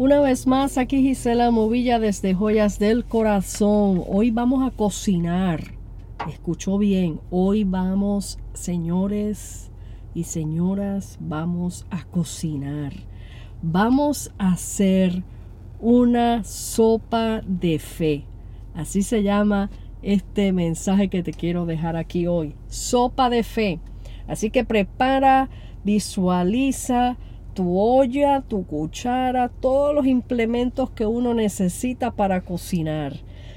Una vez más, aquí Gisela Movilla desde Joyas del Corazón. Hoy vamos a cocinar. Escuchó bien. Hoy vamos, señores y señoras, vamos a cocinar. Vamos a hacer una sopa de fe. Así se llama este mensaje que te quiero dejar aquí hoy. Sopa de fe. Así que prepara, visualiza tu olla, tu cuchara, todos los implementos que uno necesita para cocinar.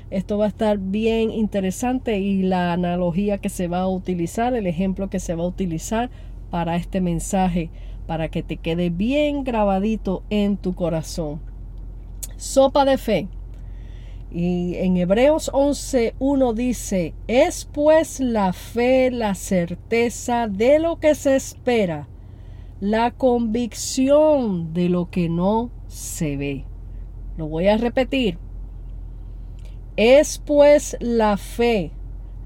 Esto va a estar bien interesante y la analogía que se va a utilizar, el ejemplo que se va a utilizar para este mensaje, para que te quede bien grabadito en tu corazón. Sopa de fe. Y en Hebreos 11.1 dice, es pues la fe la certeza de lo que se espera la convicción de lo que no se ve. Lo voy a repetir. Es pues la fe,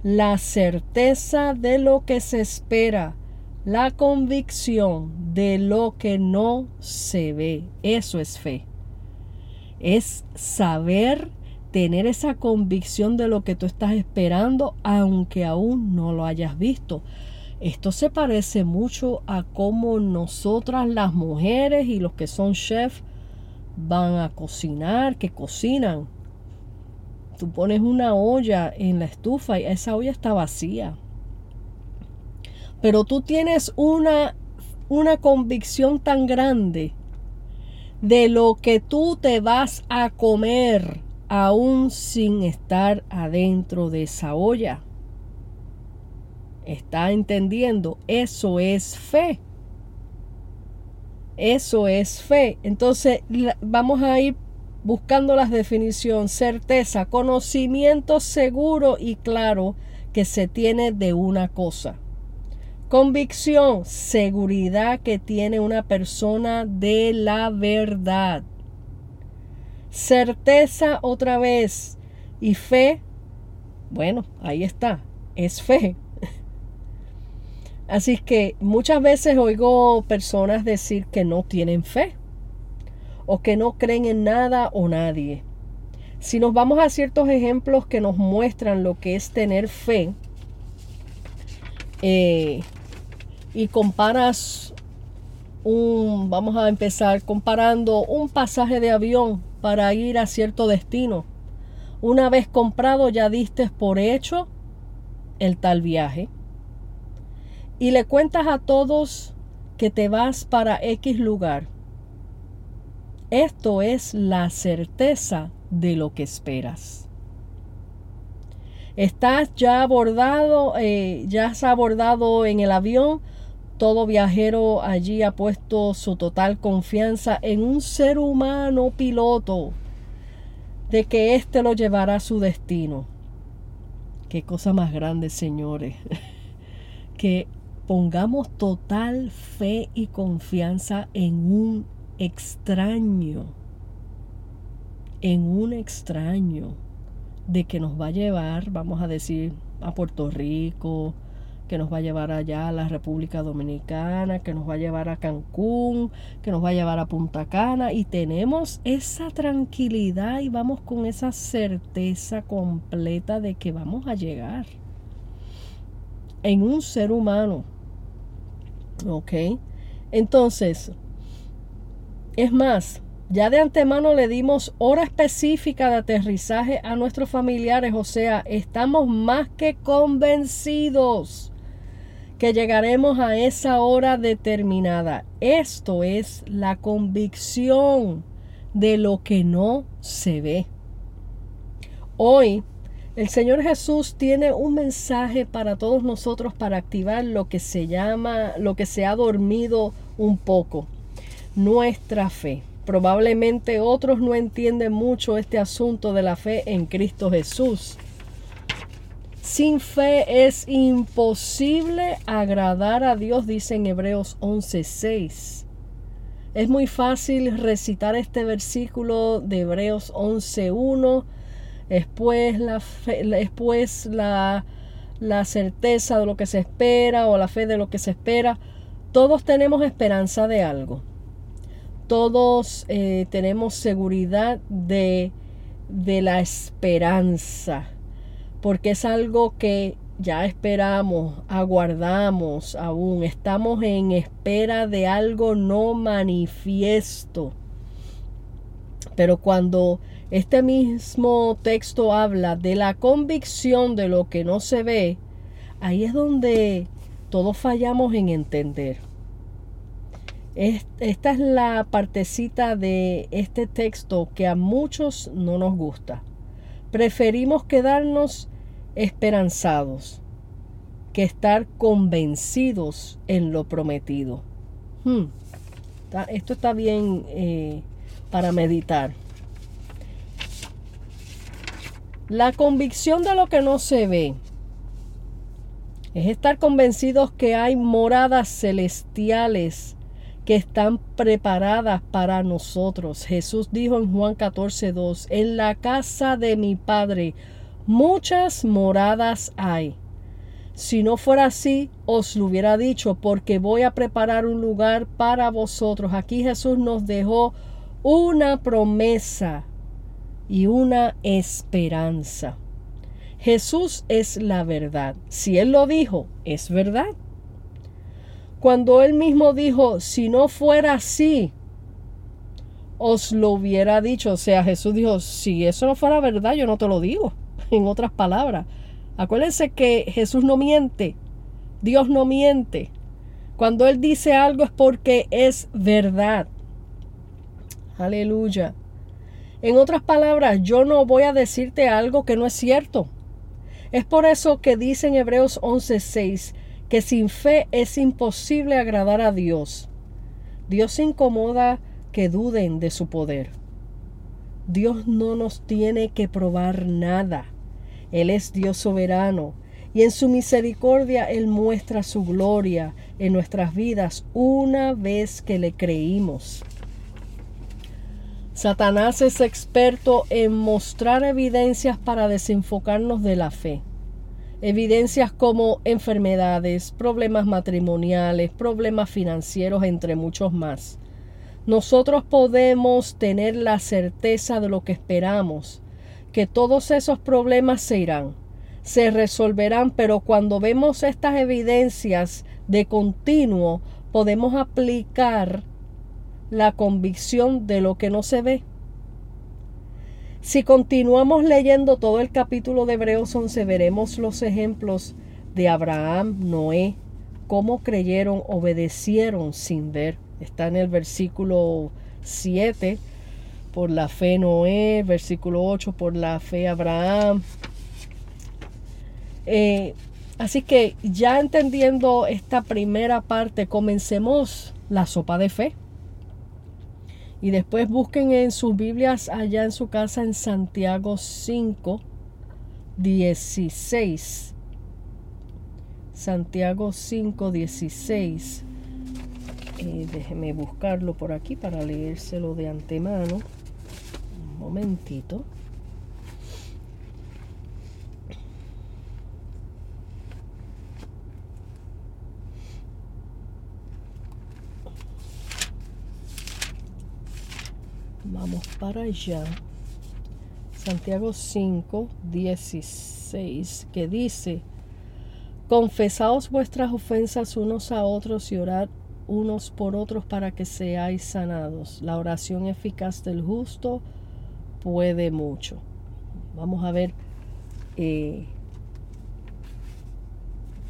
la certeza de lo que se espera, la convicción de lo que no se ve. Eso es fe. Es saber tener esa convicción de lo que tú estás esperando, aunque aún no lo hayas visto. Esto se parece mucho a cómo nosotras las mujeres y los que son chefs van a cocinar, que cocinan. Tú pones una olla en la estufa y esa olla está vacía. Pero tú tienes una, una convicción tan grande de lo que tú te vas a comer aún sin estar adentro de esa olla. ¿Está entendiendo? Eso es fe. Eso es fe. Entonces vamos a ir buscando las definiciones. Certeza, conocimiento seguro y claro que se tiene de una cosa. Convicción, seguridad que tiene una persona de la verdad. Certeza otra vez. Y fe, bueno, ahí está, es fe. Así que muchas veces oigo personas decir que no tienen fe o que no creen en nada o nadie. Si nos vamos a ciertos ejemplos que nos muestran lo que es tener fe eh, y comparas un, vamos a empezar comparando un pasaje de avión para ir a cierto destino. Una vez comprado ya diste por hecho el tal viaje y le cuentas a todos que te vas para X lugar. Esto es la certeza de lo que esperas. Estás ya abordado, eh, ya has abordado en el avión. Todo viajero allí ha puesto su total confianza en un ser humano piloto de que éste lo llevará a su destino. Qué cosa más grande, señores. que pongamos total fe y confianza en un extraño, en un extraño de que nos va a llevar, vamos a decir, a Puerto Rico, que nos va a llevar allá a la República Dominicana, que nos va a llevar a Cancún, que nos va a llevar a Punta Cana y tenemos esa tranquilidad y vamos con esa certeza completa de que vamos a llegar en un ser humano ¿Ok? Entonces, es más, ya de antemano le dimos hora específica de aterrizaje a nuestros familiares, o sea, estamos más que convencidos que llegaremos a esa hora determinada. Esto es la convicción de lo que no se ve. Hoy el Señor Jesús tiene un mensaje para todos nosotros para activar lo que se llama, lo que se ha dormido un poco, nuestra fe. Probablemente otros no entienden mucho este asunto de la fe en Cristo Jesús. Sin fe es imposible agradar a Dios, dice en Hebreos 11:6. Es muy fácil recitar este versículo de Hebreos 11:1 después la, después la, la certeza de lo que se espera o la fe de lo que se espera. Todos tenemos esperanza de algo. todos eh, tenemos seguridad de, de la esperanza, porque es algo que ya esperamos, aguardamos aún, estamos en espera de algo no manifiesto. Pero cuando este mismo texto habla de la convicción de lo que no se ve, ahí es donde todos fallamos en entender. Esta es la partecita de este texto que a muchos no nos gusta. Preferimos quedarnos esperanzados que estar convencidos en lo prometido. Hmm. Esto está bien eh, para meditar. La convicción de lo que no se ve es estar convencidos que hay moradas celestiales que están preparadas para nosotros. Jesús dijo en Juan 14, 2, en la casa de mi Padre muchas moradas hay. Si no fuera así, os lo hubiera dicho, porque voy a preparar un lugar para vosotros. Aquí Jesús nos dejó una promesa y una esperanza. Jesús es la verdad. Si Él lo dijo, es verdad. Cuando él mismo dijo, si no fuera así, os lo hubiera dicho. O sea, Jesús dijo, si eso no fuera verdad, yo no te lo digo. En otras palabras, acuérdense que Jesús no miente, Dios no miente. Cuando Él dice algo es porque es verdad. Aleluya. En otras palabras, yo no voy a decirte algo que no es cierto. Es por eso que dice en Hebreos 11:6 que sin fe es imposible agradar a Dios. Dios se incomoda que duden de su poder. Dios no nos tiene que probar nada. Él es Dios soberano y en su misericordia Él muestra su gloria en nuestras vidas una vez que le creímos. Satanás es experto en mostrar evidencias para desenfocarnos de la fe. Evidencias como enfermedades, problemas matrimoniales, problemas financieros, entre muchos más. Nosotros podemos tener la certeza de lo que esperamos, que todos esos problemas se irán, se resolverán, pero cuando vemos estas evidencias de continuo, podemos aplicar la convicción de lo que no se ve. Si continuamos leyendo todo el capítulo de Hebreos 11, veremos los ejemplos de Abraham, Noé, cómo creyeron, obedecieron sin ver. Está en el versículo 7, por la fe Noé, versículo 8, por la fe Abraham. Eh, así que ya entendiendo esta primera parte, comencemos la sopa de fe. Y después busquen en sus Biblias allá en su casa en Santiago 5, 16. Santiago 5, 16. Eh, déjeme buscarlo por aquí para leérselo de antemano. Un momentito. Vamos para allá. Santiago 5, 16, que dice, Confesaos vuestras ofensas unos a otros y orad unos por otros para que seáis sanados. La oración eficaz del justo puede mucho. Vamos a ver eh,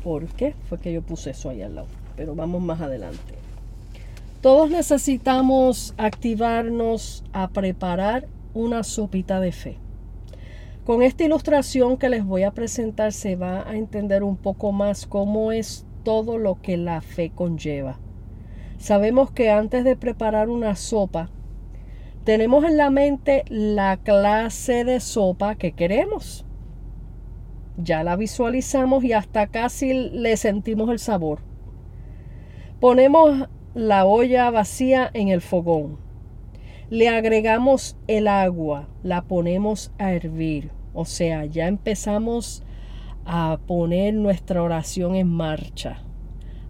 por qué fue que yo puse eso ahí al lado, pero vamos más adelante. Todos necesitamos activarnos a preparar una sopita de fe. Con esta ilustración que les voy a presentar se va a entender un poco más cómo es todo lo que la fe conlleva. Sabemos que antes de preparar una sopa, tenemos en la mente la clase de sopa que queremos. Ya la visualizamos y hasta casi le sentimos el sabor. Ponemos la olla vacía en el fogón. Le agregamos el agua, la ponemos a hervir. O sea, ya empezamos a poner nuestra oración en marcha.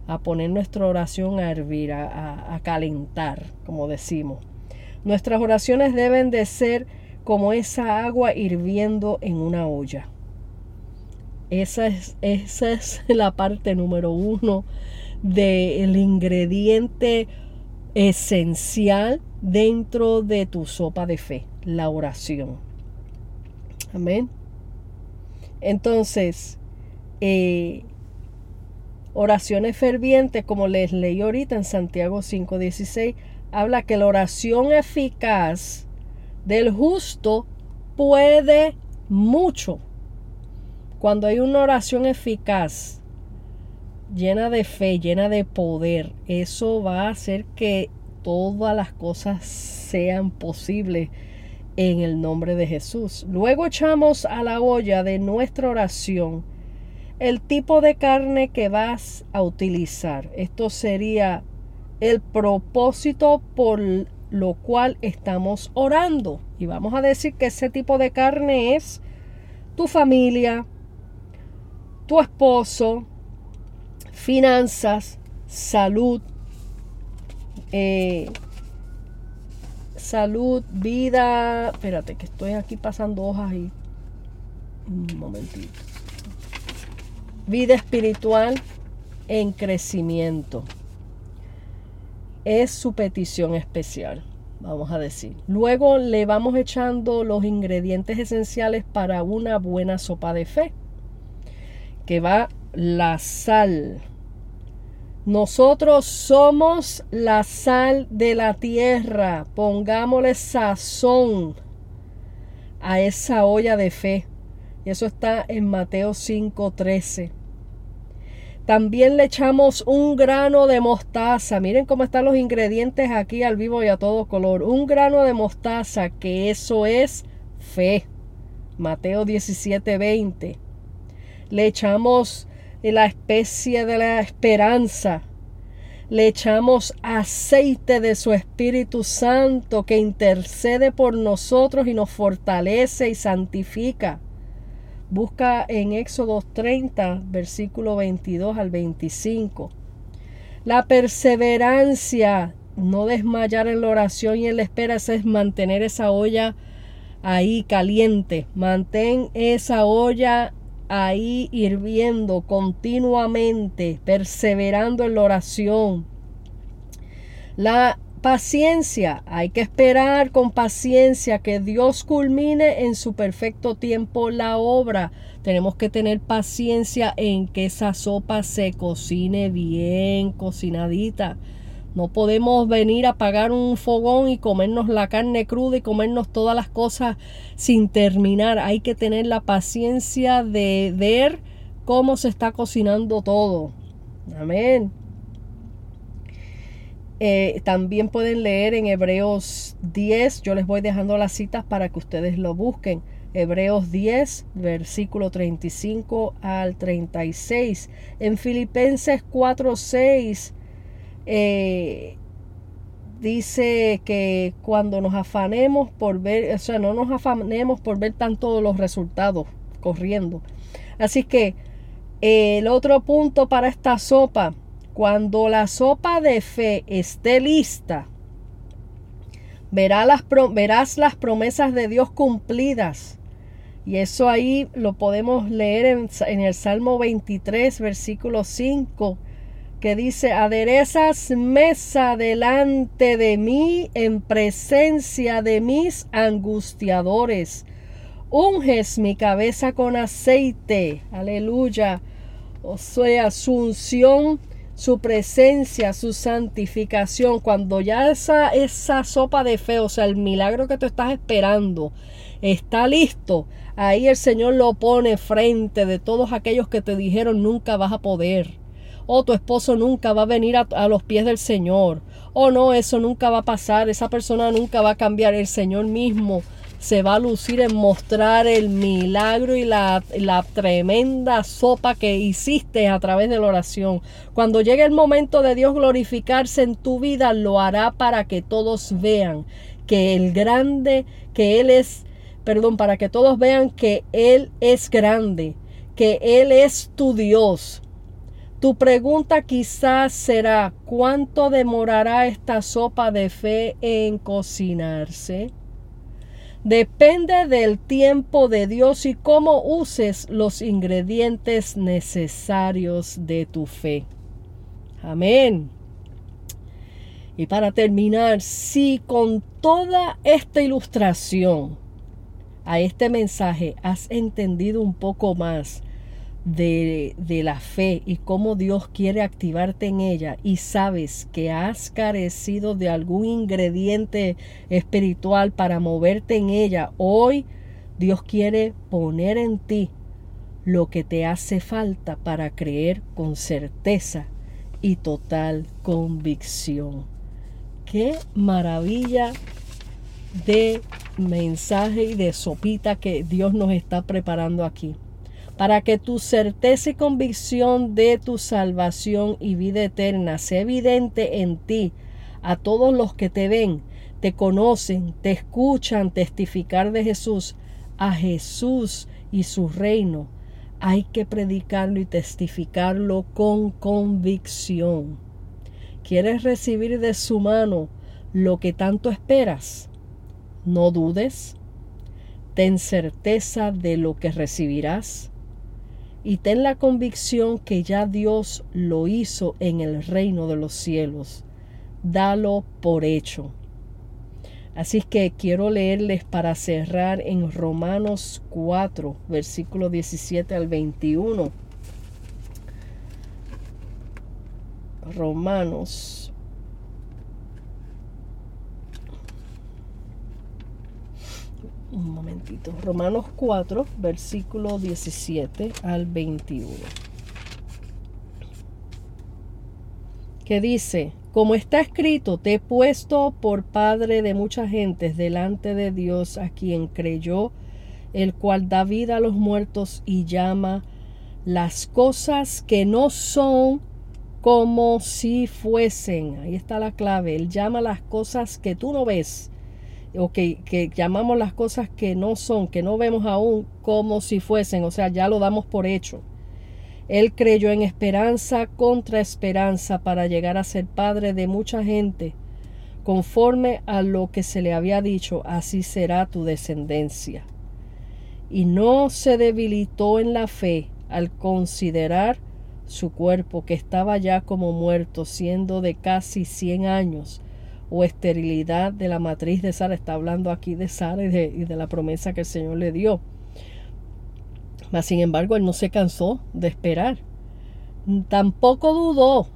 a poner nuestra oración a hervir, a, calentar, como decimos. Nuestras oraciones deben de ser como esa agua hirviendo en una olla. Esa es, esa es la parte número uno del ingrediente esencial dentro de tu sopa de fe, la oración. Amén. Entonces, eh, oraciones fervientes, como les leí ahorita en Santiago 5:16, habla que la oración eficaz del justo puede mucho. Cuando hay una oración eficaz, llena de fe, llena de poder, eso va a hacer que todas las cosas sean posibles en el nombre de Jesús. Luego echamos a la olla de nuestra oración el tipo de carne que vas a utilizar. Esto sería el propósito por lo cual estamos orando. Y vamos a decir que ese tipo de carne es tu familia, tu esposo, finanzas, salud, eh, salud, vida. Espérate, que estoy aquí pasando hojas y. Un momentito. Vida espiritual en crecimiento. Es su petición especial, vamos a decir. Luego le vamos echando los ingredientes esenciales para una buena sopa de fe, que va la sal, nosotros somos la sal de la tierra. Pongámosle sazón a esa olla de fe. Y eso está en Mateo 5:13. También le echamos un grano de mostaza. Miren cómo están los ingredientes aquí al vivo y a todo color. Un grano de mostaza, que eso es fe. Mateo 17:20. Le echamos la especie de la esperanza. Le echamos aceite de su Espíritu Santo que intercede por nosotros y nos fortalece y santifica. Busca en Éxodo 30, versículo 22 al 25. La perseverancia, no desmayar en la oración y en la espera, es mantener esa olla ahí caliente. Mantén esa olla ahí hirviendo continuamente, perseverando en la oración. La paciencia, hay que esperar con paciencia que Dios culmine en su perfecto tiempo la obra. Tenemos que tener paciencia en que esa sopa se cocine bien cocinadita. No podemos venir a apagar un fogón y comernos la carne cruda y comernos todas las cosas sin terminar. Hay que tener la paciencia de ver cómo se está cocinando todo. Amén. Eh, también pueden leer en Hebreos 10, yo les voy dejando las citas para que ustedes lo busquen. Hebreos 10, versículo 35 al 36. En Filipenses 4, 6 eh, dice que cuando nos afanemos por ver, o sea, no nos afanemos por ver tanto los resultados corriendo. Así que el otro punto para esta sopa, cuando la sopa de fe esté lista, verás las, promesas de Dios cumplidas. Y eso ahí lo podemos leer en, en el Salmo 23, versículo 5 que dice, aderezas mesa delante de mí en presencia de mis angustiadores. Unges mi cabeza con aceite. Aleluya. O sea, su unción, su presencia, su santificación. Cuando ya esa, esa sopa de fe, o sea, el milagro que tú estás esperando, está listo. Ahí el Señor lo pone frente de todos aquellos que te dijeron nunca vas a poder oh, tu esposo nunca va a venir a, los pies del Señor, oh, no, eso nunca va a pasar, esa persona nunca va a cambiar, el Señor mismo se va a lucir en mostrar el milagro y la, la, tremenda sopa que hiciste a través de la oración. Cuando llegue el momento de Dios glorificarse en tu vida, lo hará para que todos vean que el grande, que Él es, perdón, para que todos vean que Él es grande, que Él es tu Dios, Tu pregunta quizás será, ¿cuánto demorará esta sopa de fe en cocinarse? Depende del tiempo de Dios y cómo uses los ingredientes necesarios de tu fe. Amén. Y para terminar, si con toda esta ilustración a este mensaje has entendido un poco más de, de, la fe y cómo Dios quiere activarte en ella y sabes que has carecido de algún ingrediente espiritual para moverte en ella, hoy Dios quiere poner en ti lo que te hace falta para creer con certeza y total convicción. Qué maravilla de mensaje y de sopita que Dios nos está preparando aquí. Para que tu certeza y convicción de tu salvación y vida eterna sea evidente en ti, a todos los que te ven, te conocen, te escuchan testificar de Jesús, a Jesús y su reino, hay que predicarlo y testificarlo con convicción. ¿Quieres recibir de su mano lo que tanto esperas? No dudes. Ten certeza de lo que recibirás y ten la convicción que ya Dios lo hizo en el reino de los cielos. Dalo por hecho. Así que quiero leerles para cerrar en Romanos 4, versículo 17 al 21. Romanos. Un momentito. Romanos 4, versículo 17 al 21. Que dice, como está escrito, te he puesto por padre de muchas gentes delante de Dios a quien creyó, el cual da vida a los muertos y llama las cosas que no son como si fuesen. Ahí está la clave. Él llama las cosas que tú no ves, o que, que llamamos las cosas que no son, que no vemos aún, como si fuesen. O sea, ya lo damos por hecho. Él creyó en esperanza contra esperanza para llegar a ser padre de mucha gente. Conforme a lo que se le había dicho, así será tu descendencia. Y no se debilitó en la fe al considerar su cuerpo que estaba ya como muerto, siendo de casi cien años, o esterilidad de la matriz de Sara. Está hablando aquí de Sara y de, y de la promesa que el Señor le dio mas sin embargo, él no se cansó de esperar. Tampoco dudó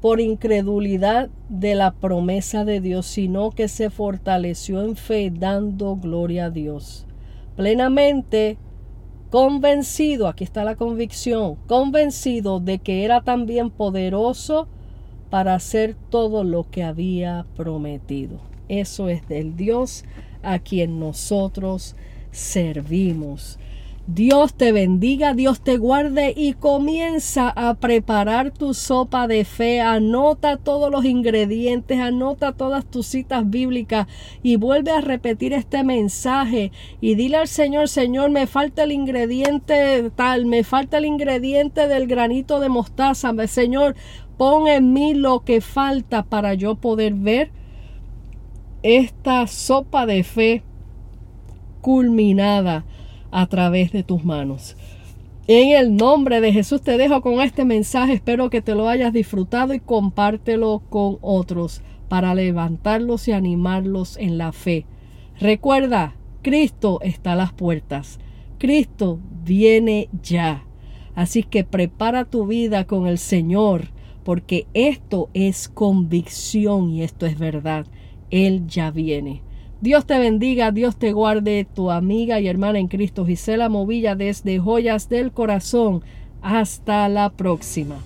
por incredulidad de la promesa de Dios, sino que se fortaleció en fe dando gloria a Dios. Plenamente convencido, aquí está la convicción, convencido de que era también poderoso para hacer todo lo que había prometido. Eso es del Dios a quien nosotros servimos. Dios te bendiga, Dios te guarde y comienza a preparar tu sopa de fe. Anota todos los ingredientes, anota todas tus citas bíblicas y vuelve a repetir este mensaje y dile al Señor, Señor, me falta el ingrediente tal, me falta el ingrediente del granito de mostaza. Señor, pon en mí lo que falta para yo poder ver esta sopa de fe culminada a través de tus manos. En el nombre de Jesús te dejo con este mensaje. Espero que te lo hayas disfrutado y compártelo con otros para levantarlos y animarlos en la fe. Recuerda, Cristo está a las puertas. Cristo viene ya. Así que prepara tu vida con el Señor, porque esto es convicción y esto es verdad. Él ya viene. Dios te bendiga, Dios te guarde, tu amiga y hermana en Cristo Gisela Movilla desde Joyas del Corazón. Hasta la próxima.